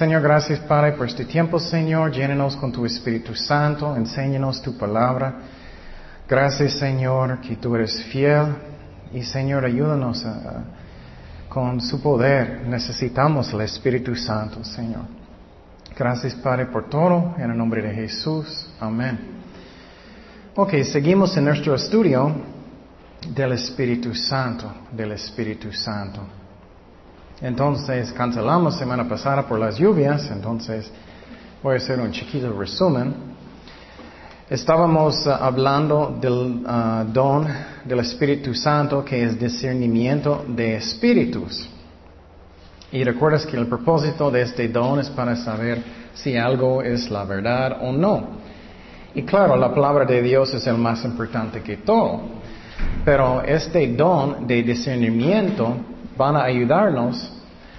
Señor, gracias Padre por este tiempo, Señor. Llénenos con tu Espíritu Santo, enséñanos tu palabra. Gracias, Señor, que tú eres fiel. Y Señor, ayúdanos con su poder. Necesitamos el Espíritu Santo, Señor. Gracias, Padre, por todo. En el nombre de Jesús. Amén. Ok, seguimos en nuestro estudio del Espíritu Santo, del Espíritu Santo. Entonces, cancelamos semana pasada por las lluvias, entonces voy a hacer un chiquito resumen. Estábamos uh, hablando del uh, don del Espíritu Santo que es discernimiento de espíritus. Y recuerdas que el propósito de este don es para saber si algo es la verdad o no. Y claro, la palabra de Dios es el más importante que todo. Pero este don de discernimiento van a ayudarnos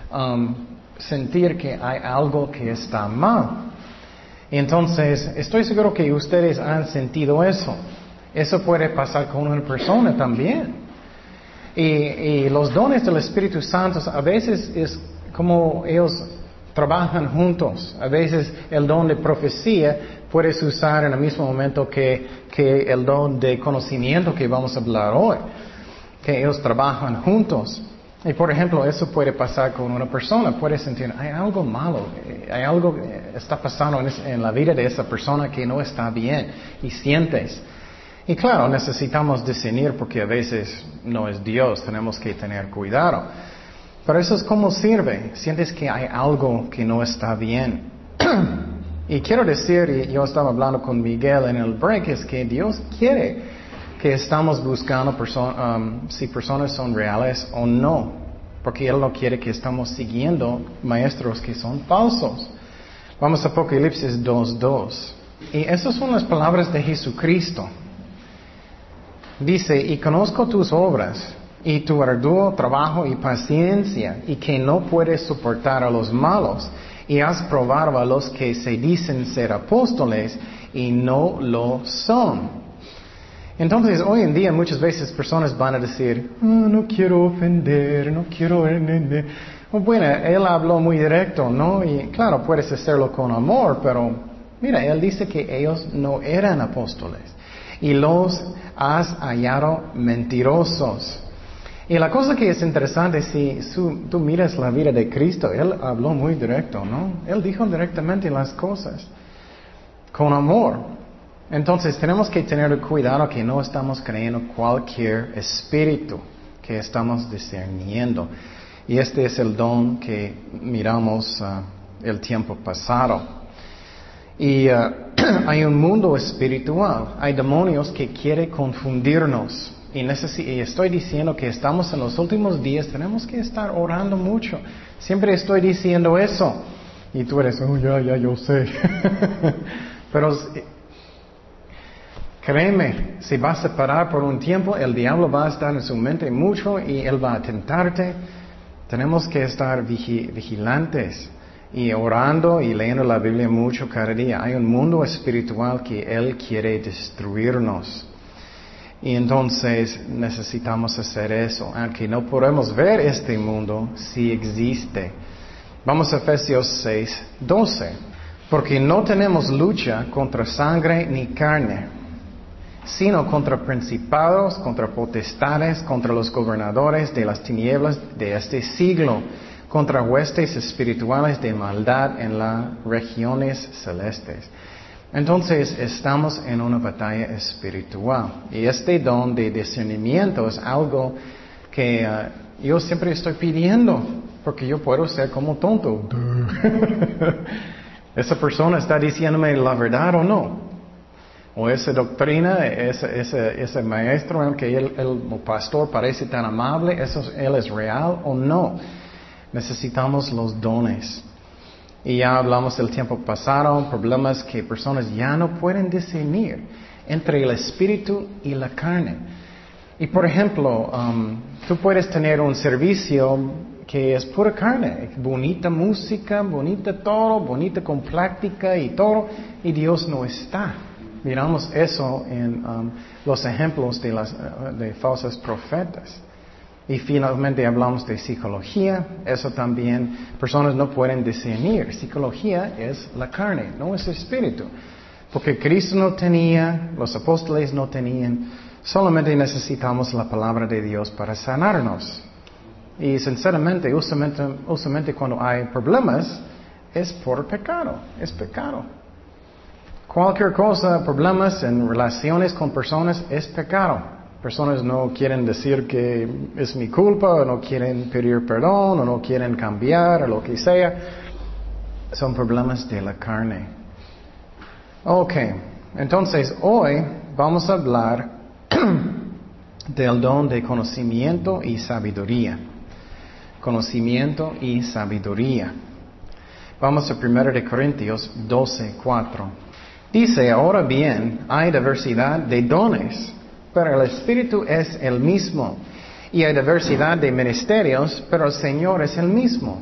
a um, sentir que hay algo que está mal. Entonces, estoy seguro que ustedes han sentido eso. Eso puede pasar con una persona también. Y, los dones del Espíritu Santo a veces es como ellos trabajan juntos. A veces el don de profecía puedes usar en el mismo momento que, que el don de conocimiento que vamos a hablar hoy. Que ellos trabajan juntos. Y por ejemplo, eso puede pasar con una persona, puede sentir, hay algo malo, eh, hay algo está pasando en, la vida de esa persona que no está bien y sientes. Y claro, necesitamos discernir porque a veces no es Dios, tenemos que tener cuidado. Pero eso es como sirve, sientes que hay algo que no está bien. y quiero decir, y yo estaba hablando con Miguel en el break, es que Dios quiere que estamos buscando um, si personas son reales o no, porque Él no quiere que estamos siguiendo maestros que son falsos. Vamos a Apocalipsis 2.2. Y esas son las palabras de Jesucristo. Dice, y conozco tus obras y tu arduo trabajo y paciencia y que no puedes soportar a los malos y has probado a los que se dicen ser apóstoles y no lo son entonces, hoy en día muchas veces personas van a decir, ah, no quiero ofender, no quiero... Bueno, él habló muy directo, ¿no? Y claro, puedes hacerlo con amor, pero mira, él dice que ellos no eran apóstoles y los has hallado mentirosos. Y la cosa que es interesante, si tú miras la vida de Cristo, Él habló muy directo, ¿no? Él dijo directamente las cosas, con amor. Entonces tenemos que tener cuidado que no estamos creyendo cualquier espíritu que estamos discerniendo. Y este es el don que miramos uh, el tiempo pasado. Y uh, hay un mundo espiritual, hay demonios que quieren confundirnos. Y, y, estoy diciendo que estamos en los últimos días, tenemos que estar orando mucho. Siempre estoy diciendo eso. Y tú eres, oh, ya, ya, yo sé. Pero Créeme, si vas a parar por un tiempo, el diablo va a estar en su mente mucho y él va a tentarte. Tenemos que estar vigilantes y orando y leyendo la Biblia mucho cada día. Hay un mundo espiritual que él quiere destruirnos. Y entonces necesitamos hacer eso, aunque no podemos ver este mundo, si existe. Vamos a Efesios 6, 12. Porque no tenemos lucha contra sangre ni carne sino contra principados, contra potestades, contra los gobernadores de las tinieblas de este siglo, contra huestes espirituales de maldad en las regiones celestes. Entonces estamos en una batalla espiritual y este don de discernimiento es algo que uh, yo siempre estoy pidiendo porque yo puedo ser como tonto. Esa persona está diciéndome la verdad o no o esa doctrina, ese, ese, ese maestro en que el, el, pastor parece tan amable, eso, él es real o no. Necesitamos los dones. Y ya hablamos del tiempo pasado, problemas que personas ya no pueden discernir entre el espíritu y la carne. Y por ejemplo, um, tú puedes tener un servicio que es pura carne, bonita música, bonita todo, bonita con práctica y todo, y Dios no está. Miramos eso en um, los ejemplos de las uh, de falsas profetas. Y finalmente hablamos de psicología. Eso también, personas no pueden discernir. Psicología es la carne, no es espíritu. Porque Cristo no tenía, los apóstoles no tenían. Solamente necesitamos la palabra de Dios para sanarnos. Y sinceramente, usualmente, cuando hay problemas, es por pecado, es pecado. Cualquier cosa, problemas en relaciones con personas, es pecado. Personas no quieren decir que es mi culpa, o no quieren pedir perdón, o no quieren cambiar, o lo que sea. Son problemas de la carne. Ok, entonces hoy vamos a hablar del don de conocimiento y sabiduría conocimiento y sabiduría. Vamos a 1 de Corintios 12, 4. Dice, ahora bien, hay diversidad de dones, pero el Espíritu es el mismo. Y hay diversidad de ministerios, pero el Señor es el mismo.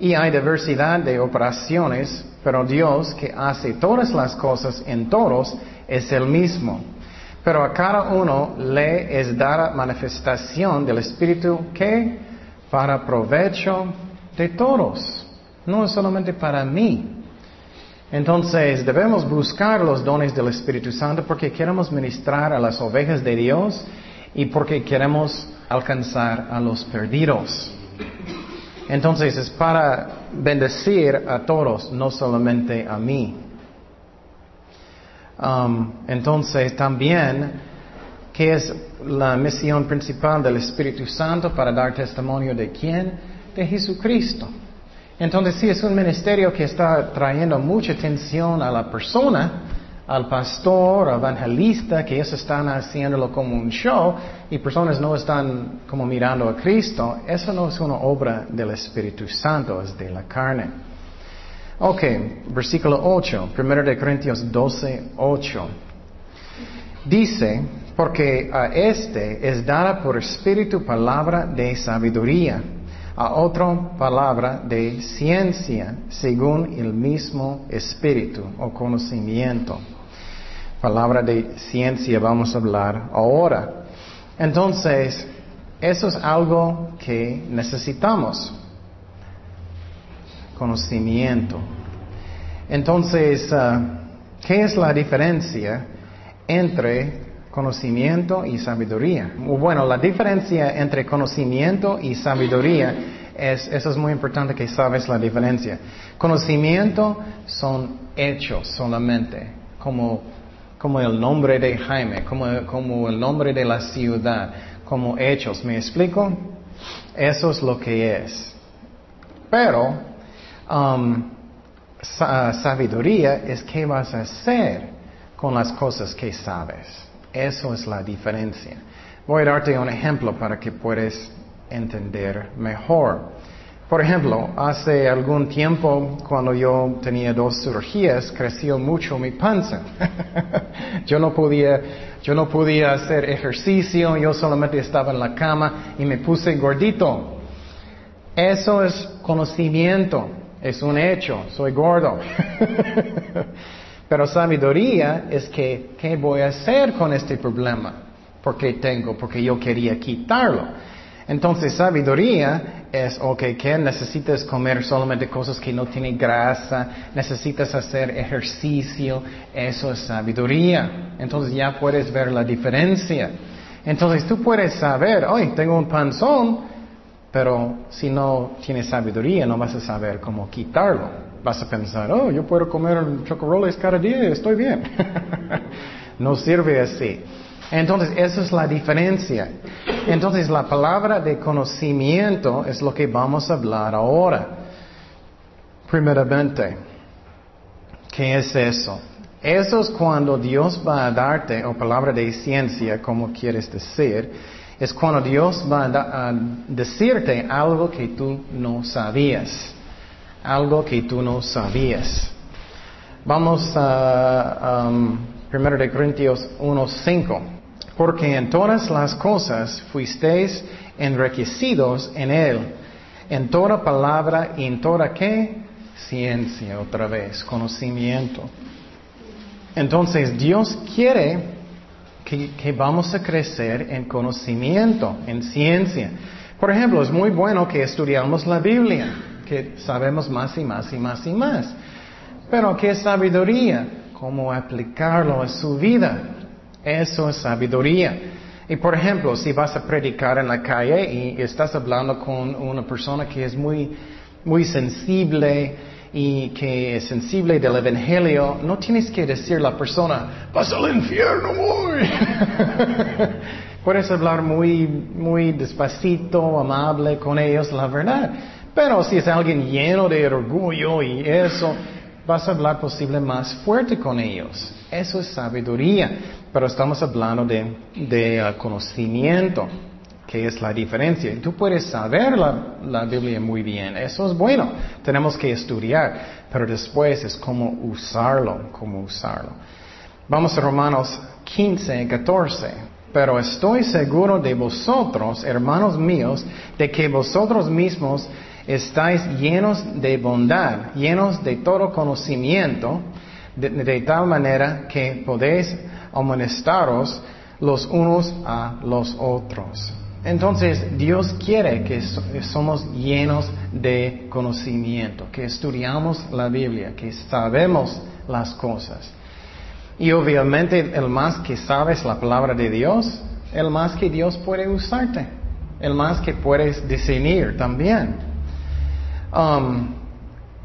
Y hay diversidad de operaciones, pero Dios que hace todas las cosas en todos es el mismo. Pero a cada uno le es dada manifestación del Espíritu que para provecho de todos, no solamente para mí. Entonces debemos buscar los dones del Espíritu Santo porque queremos ministrar a las ovejas de Dios y porque queremos alcanzar a los perdidos. Entonces es para bendecir a todos, no solamente a mí. Um, entonces también ¿Qué es la misión principal del Espíritu Santo para dar testimonio de quién? De Jesucristo. Entonces sí es un ministerio que está trayendo mucha atención a la persona, al pastor, evangelista, que ellos están haciéndolo como un show y personas no están como mirando a Cristo. Eso no es una obra del Espíritu Santo, es de la carne. Ok, versículo 8, 1 de Corintios 12, 8. Dice, porque a este es dada por espíritu palabra de sabiduría, a otro palabra de ciencia, según el mismo espíritu o conocimiento. Palabra de ciencia vamos a hablar ahora. Entonces, eso es algo que necesitamos. Conocimiento. Entonces, ah, ¿qué es la diferencia entre conocimiento y sabiduría. Bueno, la diferencia entre conocimiento y sabiduría es, eso es muy importante que sabes la diferencia. Conocimiento son hechos solamente, como, como el nombre de Jaime, como, como el nombre de la ciudad, como hechos. ¿Me explico? Eso es lo que es. Pero, um, sabiduría es qué vas a hacer con las cosas que sabes. Eso es la diferencia. Voy a darte un ejemplo para que puedas entender mejor. Por ejemplo, hace algún tiempo, cuando yo tenía dos cirugías, creció mucho mi panza. yo no podía, yo no podía hacer ejercicio, yo solamente estaba en la cama y me puse gordito. Eso es conocimiento, es un hecho, soy gordo. Pero sabiduría es que, ¿qué voy a hacer con este problema? Porque tengo, porque yo quería quitarlo. Entonces, sabiduría es, ok, ¿qué? necesitas comer solamente cosas que no tienen grasa, necesitas hacer ejercicio, eso es sabiduría. Entonces ya puedes ver la diferencia. Entonces tú puedes saber, hoy tengo un panzón, pero si no tienes sabiduría no vas a saber cómo quitarlo vas a pensar, oh, yo puedo comer chocolate cada día, estoy bien. no sirve así. Entonces, esa es la diferencia. Entonces, la palabra de conocimiento es lo que vamos a hablar ahora. Primeramente, ¿qué es eso? Eso es cuando Dios va a darte, o palabra de ciencia, como quieres decir, es cuando Dios va a decirte algo que tú no sabías algo que tú no sabías. Vamos a 1 um, de Corintios 1.5. Porque en todas las cosas fuisteis enriquecidos en Él, en toda palabra y en toda qué? Ciencia, otra vez, conocimiento. Entonces Dios quiere que vamos a crecer en conocimiento, en ciencia. Por ejemplo, es muy bueno que estudiamos la Biblia, que sabemos más y más y más y más. Pero ¿qué es sabiduría? ¿Cómo aplicarlo a su vida? Eso es sabiduría. Y por ejemplo, si vas a predicar en la calle y estás hablando con una persona que es muy, muy sensible y que es sensible del evangelio, no tienes que decir a la persona, vas al infierno hoy. Puedes hablar muy, muy despacito, amable con ellos, la verdad. Pero si es alguien lleno de orgullo y eso, vas a hablar posible más fuerte con ellos. Eso es sabiduría, pero estamos hablando de, uh, conocimiento, que es la diferencia. Tú puedes saber la, la, Biblia muy bien, eso es bueno, tenemos que estudiar, pero después es cómo usarlo, cómo usarlo. Vamos a Romanos 15, 14. Pero estoy seguro de vosotros, hermanos míos, de que vosotros mismos estáis llenos de bondad, llenos de todo conocimiento, de, tal manera que podéis amonestaros los unos a los otros. Entonces, Dios quiere que somos llenos de conocimiento, que estudiamos la Biblia, que sabemos las cosas. Y obviamente, el más que sabes la palabra de Dios, el más que Dios puede usarte, el más que puedes discernir también. Um,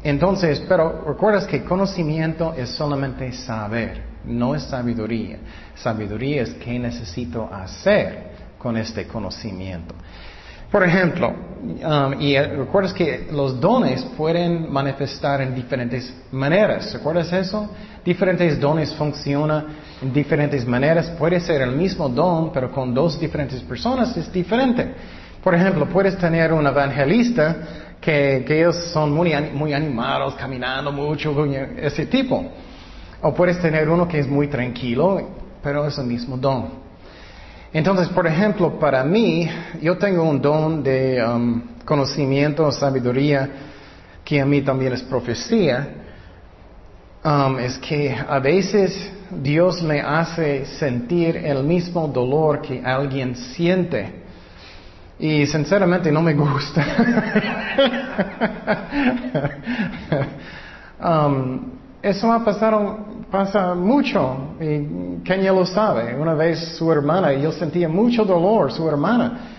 entonces, pero recuerdas que conocimiento es solamente saber, no es sabiduría. Sabiduría es qué necesito hacer con este conocimiento. Por ejemplo, um, y recuerdas que los dones pueden manifestar en diferentes maneras. ¿Recuerdas eso? Diferentes dones funcionan en diferentes maneras. Puede ser el mismo don, pero con dos diferentes personas es diferente. Por ejemplo, puedes tener un evangelista que, ellos son muy, muy animados, caminando mucho, ese tipo. O puedes tener uno que es muy tranquilo, pero es el mismo don. Entonces, por ejemplo, para mí, yo tengo un don de um, conocimiento, sabiduría, que a mí también es profecía. Um, es que a veces Dios me hace sentir el mismo dolor que alguien siente. Y sinceramente no me gusta. um, eso ha pasado, pasa mucho. Y Kenya lo sabe. Una vez su hermana, y yo sentía mucho dolor, su hermana.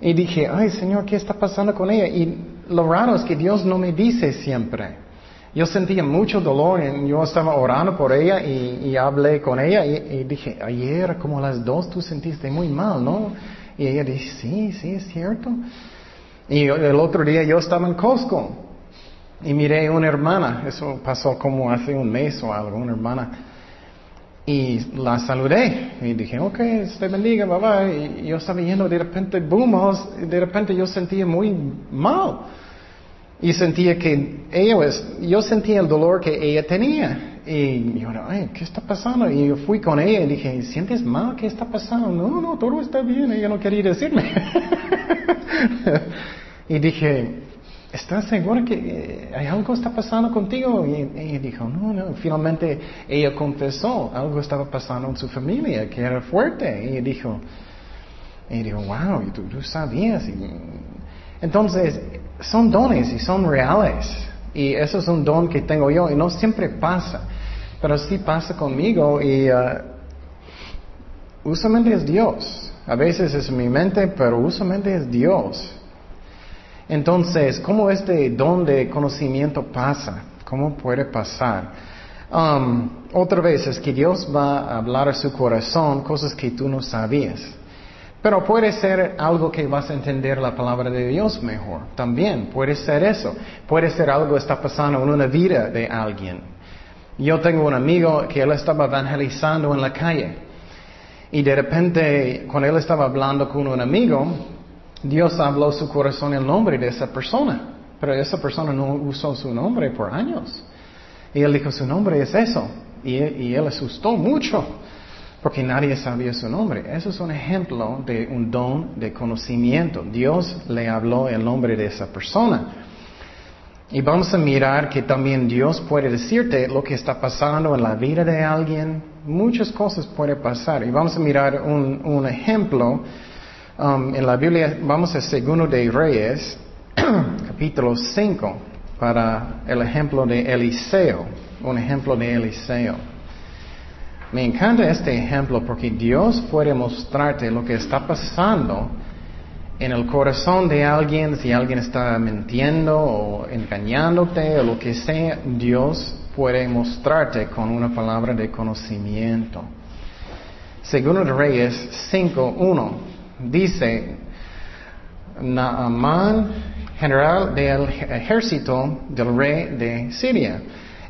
Y dije, ay Señor, ¿qué está pasando con ella? Y lo raro es que Dios no me dice siempre. Yo sentía mucho dolor y yo estaba orando por ella y, hablé con ella y, y, dije, ayer como a las dos tú sentiste muy mal, ¿no? Y ella dice, sí, sí, es cierto. Y el otro día yo estaba en Costco y miré a una hermana, eso pasó como hace un mes o algo, una hermana. Y la saludé y dije, ok, te bendiga, bye Y yo estaba yendo de repente, boom, de repente yo sentía muy mal. Y sentía que ella, yo sentía el dolor que ella tenía. Y yo, ay, ¿qué está pasando? Y yo fui con ella y dije, ¿sientes mal? ¿Qué está pasando? No, no, todo está bien. Ella no quería decirme. y dije, ¿estás segura que eh, hay algo está pasando contigo? Y ella dijo, no, no. Finalmente ella confesó, algo estaba pasando en su familia, que era fuerte. Y ella dijo, y dijo, wow, tú, tú sabías. entonces, son dones y son reales. Y eso es un don que tengo yo y no siempre pasa, pero sí pasa conmigo y uh, usualmente es Dios. A veces es mi mente, pero usualmente es Dios. Entonces, ¿cómo este don de conocimiento pasa? ¿Cómo puede pasar? Um, otra vez es que Dios va a hablar a su corazón cosas que tú no sabías. Pero puede ser algo que vas a entender la palabra de Dios mejor. También puede ser eso. Puede ser algo que está pasando en una vida de alguien. Yo tengo un amigo que él estaba evangelizando en la calle. Y de repente, cuando él estaba hablando con un amigo, Dios habló su corazón el nombre de esa persona. Pero esa persona no usó su nombre por años. Y él dijo, su nombre es eso. Y, y él asustó mucho porque nadie sabía su nombre. Eso es un ejemplo de un don de conocimiento. Dios le habló el nombre de esa persona. Y vamos a mirar que también Dios puede decirte lo que está pasando en la vida de alguien, muchas cosas pueden pasar. Y vamos a mirar un, ejemplo um, en la Biblia. Vamos a Segundo de Reyes, capítulo 5, para el ejemplo de Eliseo. Un ejemplo de Eliseo. Me encanta este ejemplo porque Dios puede mostrarte lo que está pasando en el corazón de alguien, si alguien está mintiendo o engañándote o lo que sea, Dios puede mostrarte con una palabra de conocimiento. Segundo de Reyes 5.1 dice, Naaman, general del ejército del rey de Siria,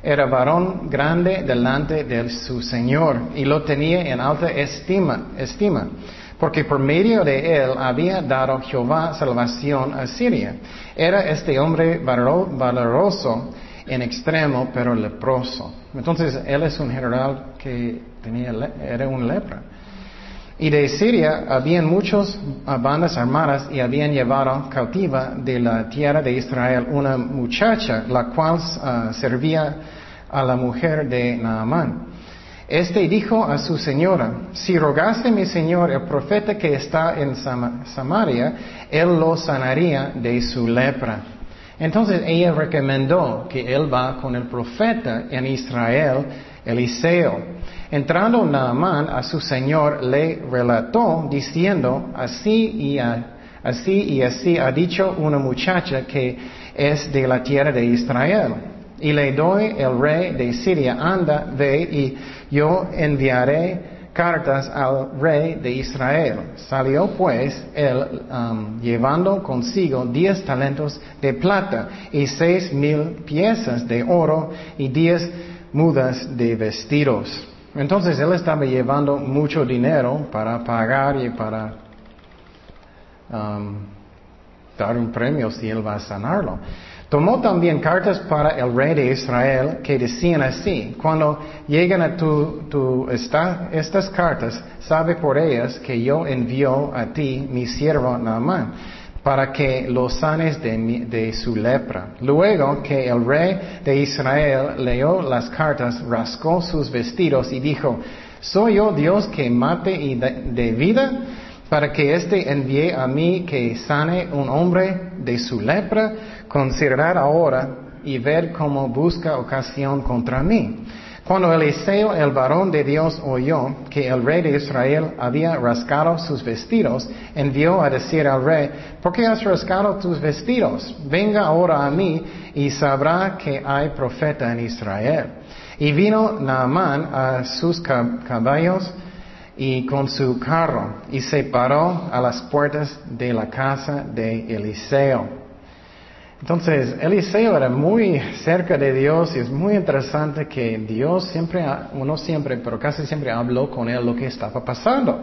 era varón grande delante de su Señor y lo tenía en alta estima porque por medio de él había dado Jehová salvación a Siria. Era este hombre valeroso en extremo, pero leproso. Entonces, él es un general que tenía, era un lepra. Y de Siria habían muchas bandas armadas y habían llevado cautiva de la tierra de Israel una muchacha, la cual ah, servía a la mujer de Naamán. Este dijo a su señora, si rogase mi señor el profeta que está en Samaria, él lo sanaría de su lepra. Entonces ella recomendó que él va con el profeta en Israel, Eliseo. Entrando Naamán a su señor le relató diciendo, así y así y así ha dicho una muchacha que es de la tierra de Israel. Y le doy el rey de Siria, anda, ve y yo enviaré cartas al rey de Israel. Salió pues él um, llevando consigo diez talentos de plata y seis mil piezas de oro y diez mudas de vestidos. Entonces él estaba llevando mucho dinero para pagar y para um, dar un premio si él va a sanarlo. Tomó también cartas para el rey de Israel que decían así, cuando llegan a tu, estas cartas, sabe por ellas que yo envío a ti mi siervo Naamán, para que lo sanes de, de su lepra. Luego que el rey de Israel leyó las cartas, rascó sus vestidos y dijo, ¿soy yo Dios que mate y de vida? Para que éste envíe a mí que sane un hombre de su lepra, considerar ahora y ver cómo busca ocasión contra mí. Cuando Eliseo, el varón de Dios, oyó que el rey de Israel había rascado sus vestidos, envió a decir al rey, ¿por qué has rascado tus vestidos? Venga ahora a mí y sabrá que hay profeta en Israel. Y vino Naamán a sus caballos y con su carro y se paró a las puertas de la casa de Eliseo. Entonces, Eliseo era muy cerca de Dios y es muy interesante que Dios siempre, uno siempre, pero casi siempre habló con él lo que estaba pasando.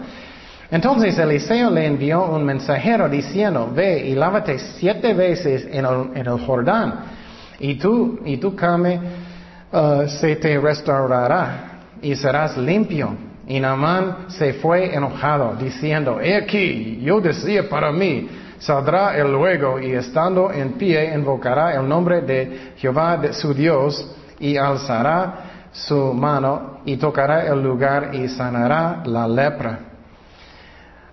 Entonces Eliseo le envió un mensajero diciendo, ve y lávate siete veces en el, Jordán y tú, y tu carne uh, se te restaurará y serás limpio. Y Naamán se fue enojado, diciendo, he aquí, yo decía para mí, saldrá él luego y estando en pie invocará el nombre de Jehová de su Dios y alzará su mano y tocará el lugar y sanará la lepra.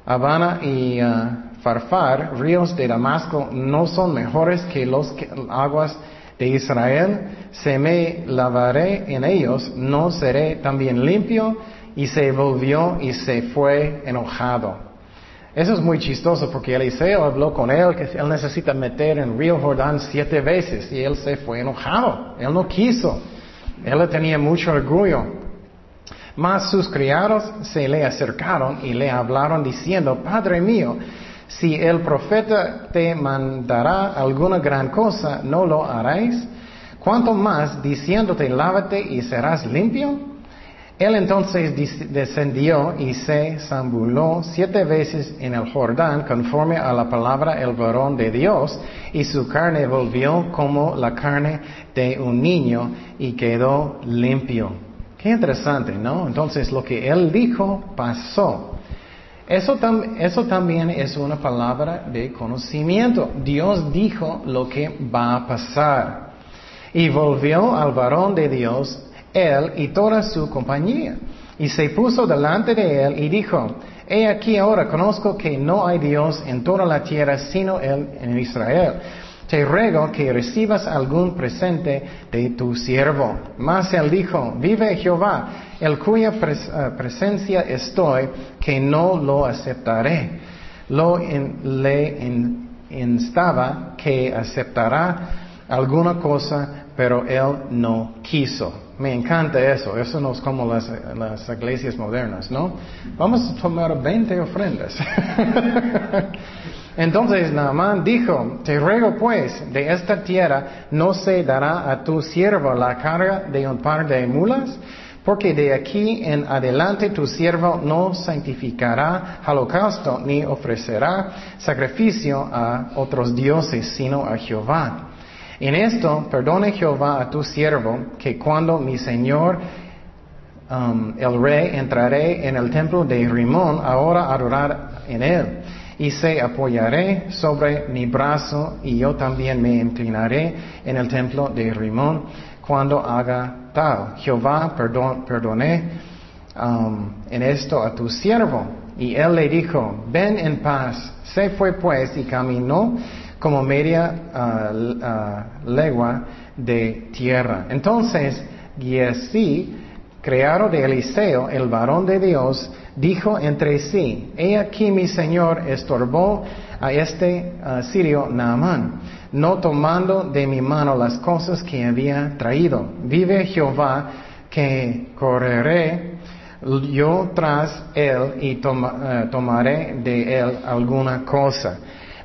Habana y uh, Farfar, ríos de Damasco, no son mejores que las aguas de Israel. Se me lavaré en ellos, no seré también limpio y se volvió y se fue enojado. Eso es muy chistoso porque Eliseo habló con él que él necesita meter en Río Jordán siete veces y él se fue enojado. Él no quiso. Él tenía mucho orgullo. Mas sus criados se le acercaron y le hablaron diciendo, Padre mío, si el profeta te mandará alguna gran cosa, ¿no lo haréis? ¿Cuánto más diciéndote, lávate y serás limpio? Él entonces descendió y se zambuló siete veces en el Jordán conforme a la palabra el varón de Dios y su carne volvió como la carne de un niño y quedó limpio. Qué interesante, ¿no? Entonces lo que él dijo pasó. Eso, eso también es una palabra de conocimiento. Dios dijo lo que va a pasar. Y volvió al varón de Dios él y toda su compañía. Y se puso delante de él y dijo, He aquí ahora conozco que no hay Dios en toda la tierra sino Él en Israel. Te ruego que recibas algún presente de tu siervo. Mas él dijo, vive Jehová, el cuya eh, presencia estoy, que no lo aceptaré. Lo le instaba que aceptará alguna cosa, pero él no quiso. Me encanta eso, eso no es como las, las iglesias modernas, ¿no? Vamos a tomar 20 ofrendas. Entonces Naamán dijo, te ruego pues, de esta tierra no se dará a tu siervo la carga de un par de mulas, porque de aquí en adelante tu siervo no santificará holocausto ni ofrecerá sacrificio a otros dioses, sino a Jehová. En esto, perdone Jehová a tu siervo, que cuando mi Señor um, el rey entraré en el templo de Rimón, ahora adorar en él, y se apoyaré sobre mi brazo, y yo también me inclinaré en el templo de Rimón cuando haga tal. Jehová perdone um, en esto a tu siervo. Y él le dijo, ven en paz. Se fue pues y caminó como media ah, ah, legua de tierra. Entonces, Giesi, creado de Eliseo, el varón de Dios, dijo entre sí, he aquí mi señor estorbó a este ah, sirio Naamán, no tomando de mi mano las cosas que había traído. Vive Jehová que correré yo tras él y tomaré de él alguna cosa.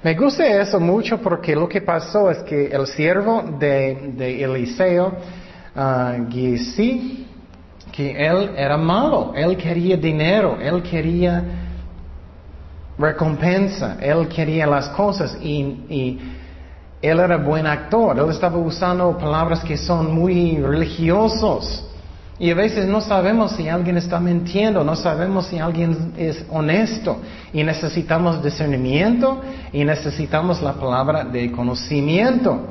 Me gusta eso mucho porque lo que pasó es que el siervo de, Eliseo, uh, que él era malo, él quería dinero, él quería recompensa, él quería las cosas y, y él era buen actor, él estaba usando palabras que son muy religiosos. Y a veces no sabemos si alguien está mintiendo, no sabemos si alguien es honesto. Y necesitamos discernimiento y necesitamos la palabra de conocimiento.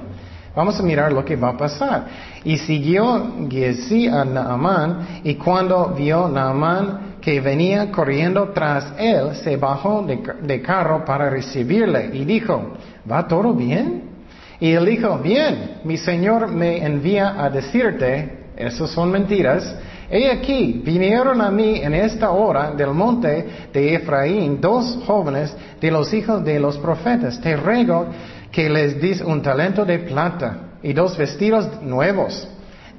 Vamos a mirar lo que va a pasar. Y siguió Giesi a Naamán y cuando vio Naamán que venía corriendo tras él, se bajó de, de carro para recibirle y dijo, ¿va todo bien? Y él dijo, bien, mi Señor me envía a decirte esas son mentiras. He aquí, vinieron a mí en esta hora del monte de Efraín dos jóvenes de los hijos de los profetas. Te ruego que les dis un talento de plata y dos vestidos nuevos.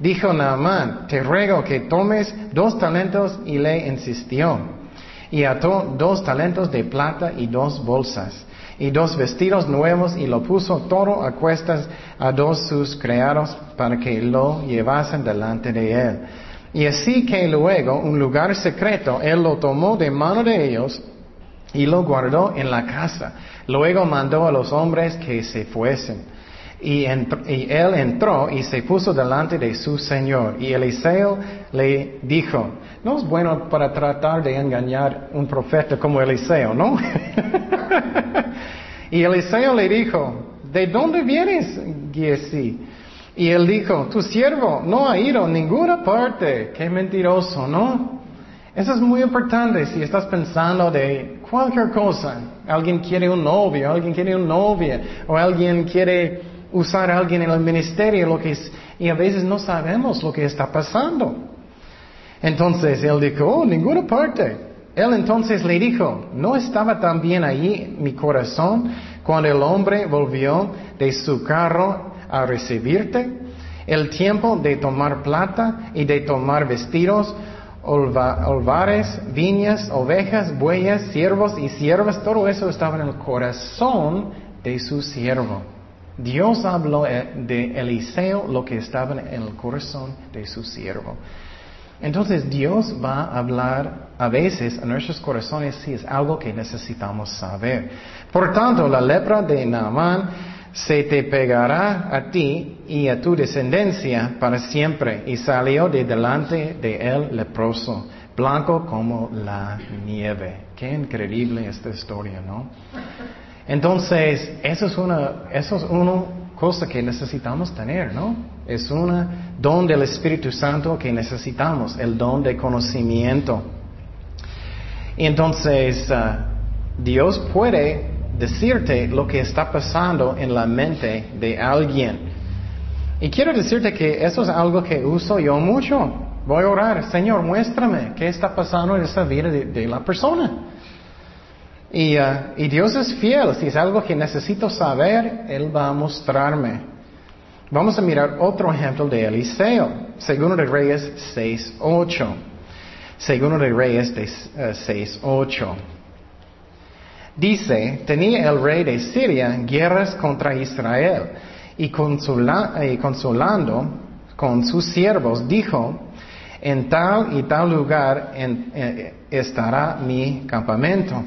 Dijo Naamán, te ruego que tomes dos talentos y le insistió. Y ató dos talentos de plata y dos bolsas y dos vestidos nuevos y lo puso todo a cuestas a dos sus criados para que lo llevasen delante de él. Y así que luego un lugar secreto, él lo tomó de mano de ellos y lo guardó en la casa. Luego mandó a los hombres que se fuesen. Y, él entró y se puso delante de su señor. Y Eliseo le dijo, no es bueno para tratar de engañar un profeta como Eliseo, ¿no? y Eliseo le dijo, ¿de dónde vienes, Giesi? Y él dijo, tu siervo no ha ido a ninguna parte. Qué mentiroso, ¿no? Eso es muy importante si estás pensando de cualquier cosa. Alguien quiere un novio, alguien quiere una novia, o alguien quiere usar a alguien en el ministerio, lo que es, y a veces no sabemos lo que está pasando. Entonces él dijo, oh, ninguna parte. Él entonces le dijo, ¿no estaba también allí mi corazón cuando el hombre volvió de su carro a recibirte? El tiempo de tomar plata y de tomar vestidos, olvares, viñas, ovejas, bueyes, siervos y siervas, todo eso estaba en el corazón de su siervo. Dios habló eh, de Eliseo lo que estaba en el corazón de su siervo. Entonces Dios va a hablar a veces a nuestros corazones si es algo que necesitamos saber. Por tanto, la lepra de Naamán se te pegará a ti y a tu descendencia para siempre. Y salió de delante de él leproso, blanco como la nieve. Qué increíble esta historia, ¿no? Entonces, eso es una, eso es una cosa que necesitamos tener, ¿no? Es un don del Espíritu Santo que necesitamos, el don de conocimiento. Entonces, ah, Dios puede decirte lo que está pasando en la mente de alguien. Y quiero decirte que eso es algo que uso yo mucho. Voy a orar, Señor, muéstrame qué está pasando en esta vida de, la persona. Y, uh, y, Dios es fiel. Si es algo que necesito saber, Él va a mostrarme. Vamos a mirar otro ejemplo de Eliseo. Segundo de Reyes 6.8. Segundo de Reyes 6.8. Uh, Dice, tenía el rey de Siria guerras contra Israel y, consolando con sus siervos dijo, en tal y tal lugar eh, estará mi campamento.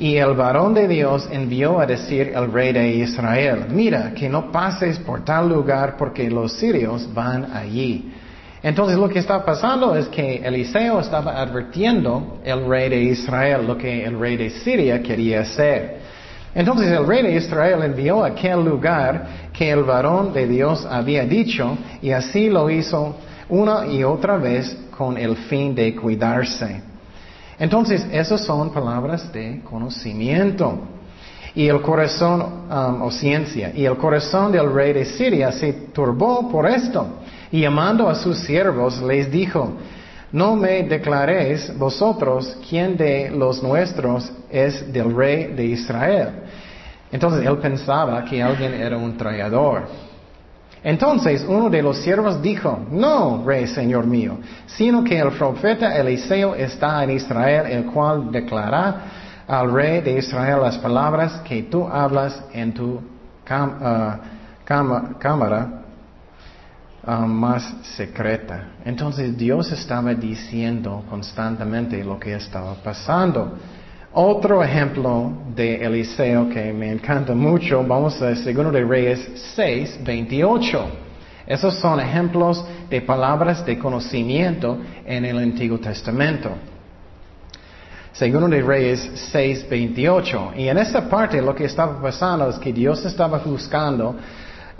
Y el varón de Dios envió a decir al rey de Israel, mira, que no pases por tal lugar porque los sirios van allí. Entonces lo que está pasando es que Eliseo estaba advirtiendo al rey de Israel lo que el rey de Siria quería hacer. Entonces el rey de Israel envió a aquel lugar que el varón de Dios había dicho y así lo hizo una y otra vez con el fin de cuidarse. Entonces esas son palabras de conocimiento. Y el corazón, um, o ciencia, y el corazón del rey de Siria se turbó por esto. Y llamando a sus siervos les dijo, no me declaréis vosotros quién de los nuestros es del rey de Israel. Entonces él pensaba que alguien era un traidor. Entonces uno de los siervos dijo, no, rey señor mío, sino que el profeta Eliseo está en Israel, el cual declara al rey de Israel las palabras que tú hablas en tu uh, cámara Ah, más secreta. Entonces Dios estaba diciendo constantemente lo que estaba pasando. Otro ejemplo de Eliseo que me encanta mucho, vamos a 2 de Reyes 6, 28. Esos son ejemplos de palabras de conocimiento en el Antiguo Testamento. Segundo de Reyes 6, 28. Y en esta parte lo que estaba pasando es que Dios estaba buscando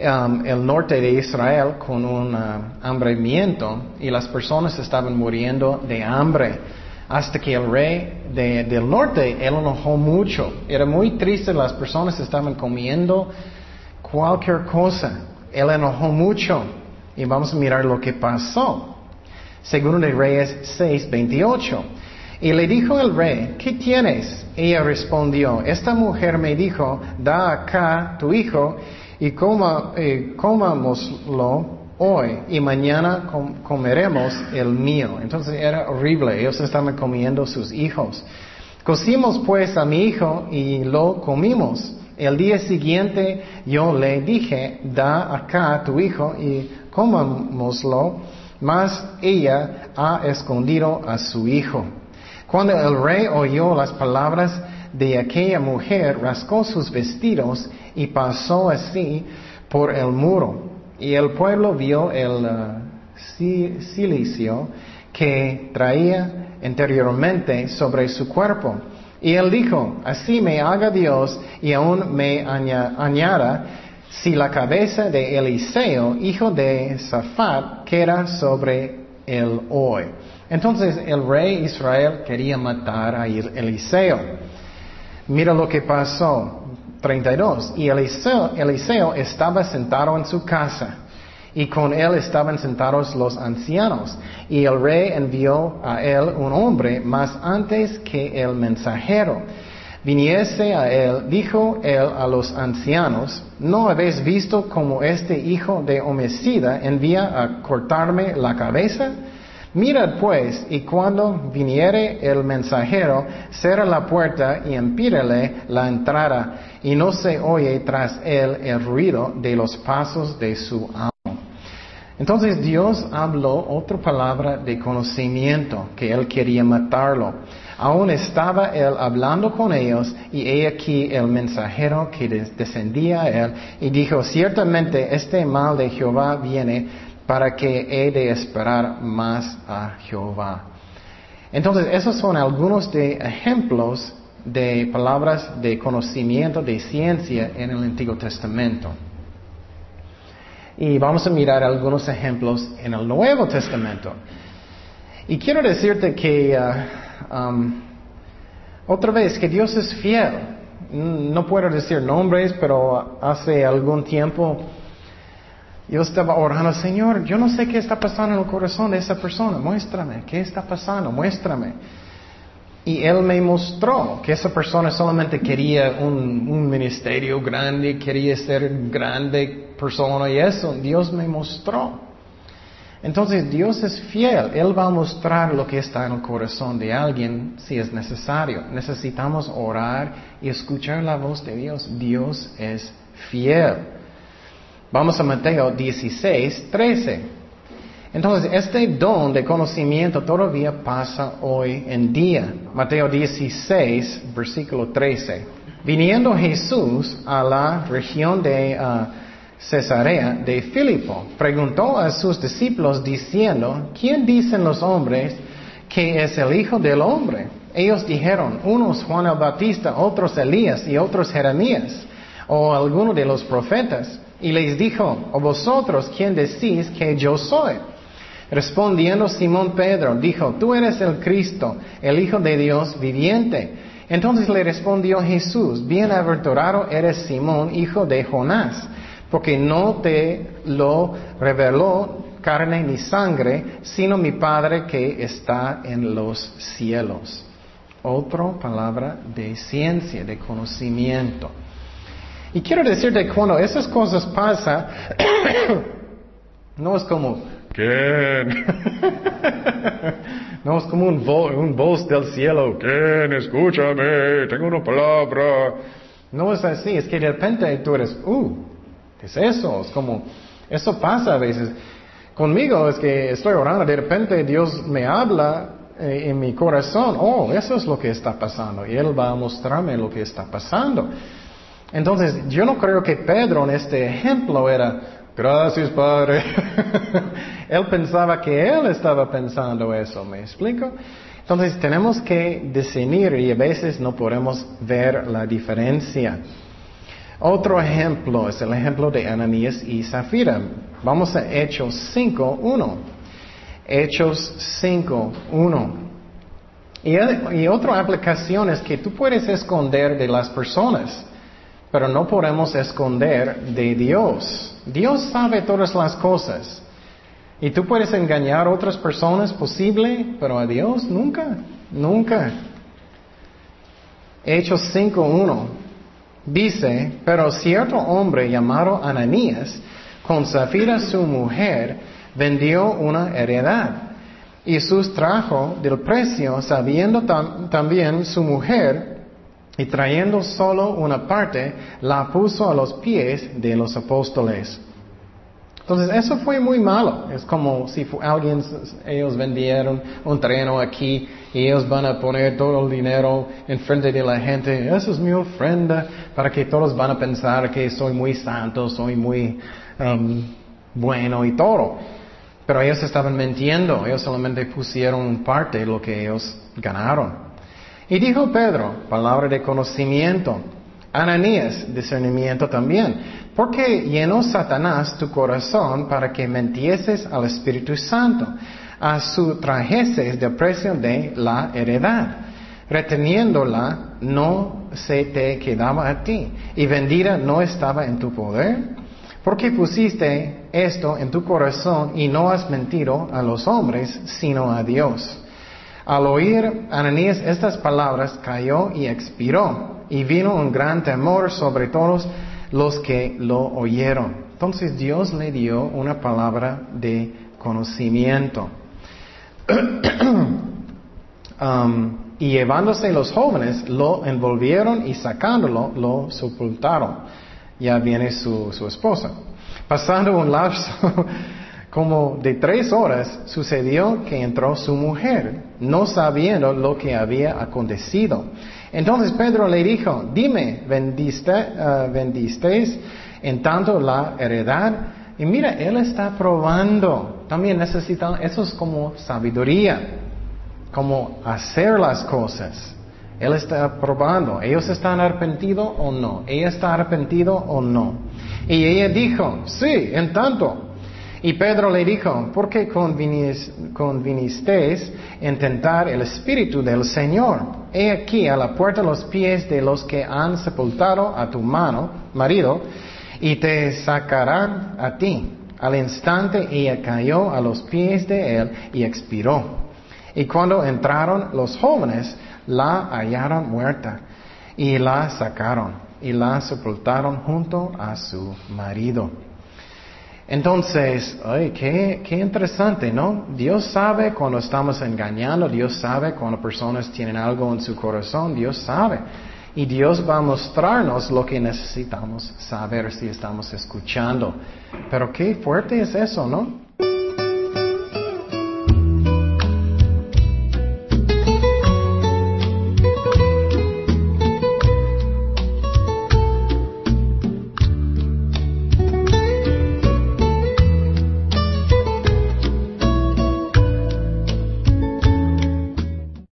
Um, el norte de Israel con un uh, hambremiento y las personas estaban muriendo de hambre. Hasta que el rey del norte, él enojó mucho. Era muy triste, las personas estaban comiendo cualquier cosa. Él enojó mucho. Y vamos a mirar lo que pasó. Segundo de Reyes 6, 28. Y le dijo el rey, ¿qué tienes? Ella respondió, esta mujer me dijo, da acá tu hijo y coma, eh, hoy y mañana comeremos el mío. Entonces era horrible, ellos estaban comiendo sus hijos. Cocimos pues a mi hijo y lo comimos. El día siguiente yo le dije, da acá tu hijo y comámoslo, mas ella ha escondido a su hijo. Cuando el rey oyó las palabras de aquella mujer, rascó sus vestidos y pasó así por el muro. Y el pueblo vio el uh, silicio que traía anteriormente sobre su cuerpo. Y él dijo, así me haga Dios y aún me añada si la cabeza de Eliseo, hijo de Safat, queda sobre él hoy. Entonces el rey Israel quería matar a Eliseo. Mira lo que pasó. 32. Y Eliseo, Eliseo estaba sentado en su casa y con él estaban sentados los ancianos. Y el rey envió a él un hombre más antes que el mensajero. Viniese a él, dijo él a los ancianos, ¿no habéis visto como este hijo de homicida envía a cortarme la cabeza? Mirad pues, y cuando viniere el mensajero, cierra la puerta y empírele la entrada, y no se oye tras él el ruido de los pasos de su amo. Entonces Dios habló otra palabra de conocimiento, que él quería matarlo. Aún estaba él hablando con ellos, y he aquí el mensajero que descendía a él, y dijo, ciertamente este mal de Jehová viene para que he de esperar más a Jehová. Entonces, esos son algunos de ejemplos de palabras de conocimiento, de ciencia en el Antiguo Testamento. Y vamos a mirar algunos ejemplos en el Nuevo Testamento. Y quiero decirte que, uh, um, otra vez, que Dios es fiel. No puedo decir nombres, pero hace algún tiempo yo estaba orando, Señor, yo no sé qué está pasando en el corazón de esa persona, muéstrame, ¿qué está pasando? Muéstrame. Y Él me mostró que esa persona solamente quería un, ministerio grande, quería ser grande persona y eso, Dios me mostró. Entonces Dios es fiel, Él va a mostrar lo que está en el corazón de alguien si es necesario. Necesitamos orar y escuchar la voz de Dios. Dios es fiel. Vamos a Mateo 16, 13. Entonces, este don de conocimiento todavía pasa hoy en día. Mateo 16, versículo 13. Viniendo Jesús a la región de uh, Cesarea de Filipo, preguntó a sus discípulos diciendo, ¿quién dicen los hombres que es el Hijo del Hombre? Ellos dijeron, unos Juan el Bautista, otros Elías y otros Jeremías, o alguno de los profetas. Y les dijo, ¿o vosotros quién decís que yo soy? Respondiendo Simón Pedro, dijo, tú eres el Cristo, el Hijo de Dios viviente. Entonces le respondió Jesús, bienaventurado eres Simón, hijo de Jonás, porque no te lo reveló carne ni sangre, sino mi Padre que está en los cielos. Otra palabra de ciencia, de conocimiento. Y quiero decirte, cuando esas cosas pasan, no es como, ¿quién? no es como un, voz del cielo, ¿quién? Escúchame, tengo una palabra. No es así, es que de repente tú eres, uh, ¿qué es eso? Es como, eso pasa a veces. Conmigo es que estoy orando, de repente Dios me habla eh, en mi corazón, oh, eso es lo que está pasando, y Él va a mostrarme lo que está pasando. Entonces, yo no creo que Pedro en este ejemplo era, gracias Padre. él pensaba que él estaba pensando eso, ¿me explico? Entonces, tenemos que discernir y a veces no podemos ver la diferencia. Otro ejemplo es el ejemplo de Ananías y Zafira. Vamos a Hechos 5.1. Hechos 5.1. Y, y otra aplicación es que tú puedes esconder de las personas. Pero no podemos esconder de Dios. Dios sabe todas las cosas. Y tú puedes engañar a otras personas, posible, pero a Dios nunca, nunca. Hechos 5.1 dice, pero cierto hombre llamado Ananías, con Zafira su mujer, vendió una heredad y sustrajo del precio, sabiendo también su mujer y trayendo solo una parte, la puso a los pies de los apóstoles. Entonces, eso fue muy malo. Es como si alguien, ellos vendieron un terreno aquí y ellos van a poner todo el dinero en frente de la gente. Esa es mi ofrenda para que todos van a pensar que soy muy santo, soy muy um, bueno y todo. Pero ellos estaban mintiendo. Ellos solamente pusieron parte de lo que ellos ganaron. Y dijo Pedro, palabra de conocimiento. Ananías, discernimiento también. Porque llenó Satanás tu corazón para que mentieses al Espíritu Santo, a su trajeses de precio de la heredad. Reteniéndola no se te quedaba a ti, y vendida no estaba en tu poder. Porque pusiste esto en tu corazón y no has mentido a los hombres, sino a Dios. Al oír Ananías estas palabras, cayó y expiró, y vino un gran temor sobre todos los que lo oyeron. Entonces Dios le dio una palabra de conocimiento. Um, y llevándose los jóvenes, lo envolvieron y sacándolo, lo sepultaron. Ya viene su, su esposa. Pasando un lapso como de tres horas sucedió que entró su mujer, no sabiendo lo que había acontecido. Entonces Pedro le dijo, dime, ¿vendiste, uh, ¿vendisteis en tanto la heredad? Y mira, él está probando. También necesita, eso es como sabiduría, como hacer las cosas. Él está probando. ¿Ellos están arrepentidos o no? ¿Ella está arrepentido o no? Y ella dijo, sí, en tanto. Y Pedro le dijo, ¿por qué convinisteis en tentar el Espíritu del Señor? He aquí a la puerta los pies de los que han sepultado a tu mano, marido, y te sacarán a ti. Al instante ella cayó a los pies de él y expiró. Y cuando entraron los jóvenes, la hallaron muerta y la sacaron y la sepultaron junto a su marido. Entonces, ay, qué, qué interesante, ¿no? Dios sabe cuando estamos engañando, Dios sabe cuando personas tienen algo en su corazón, Dios sabe. Y Dios va a mostrarnos lo que necesitamos saber si estamos escuchando. Pero qué fuerte es eso, ¿no?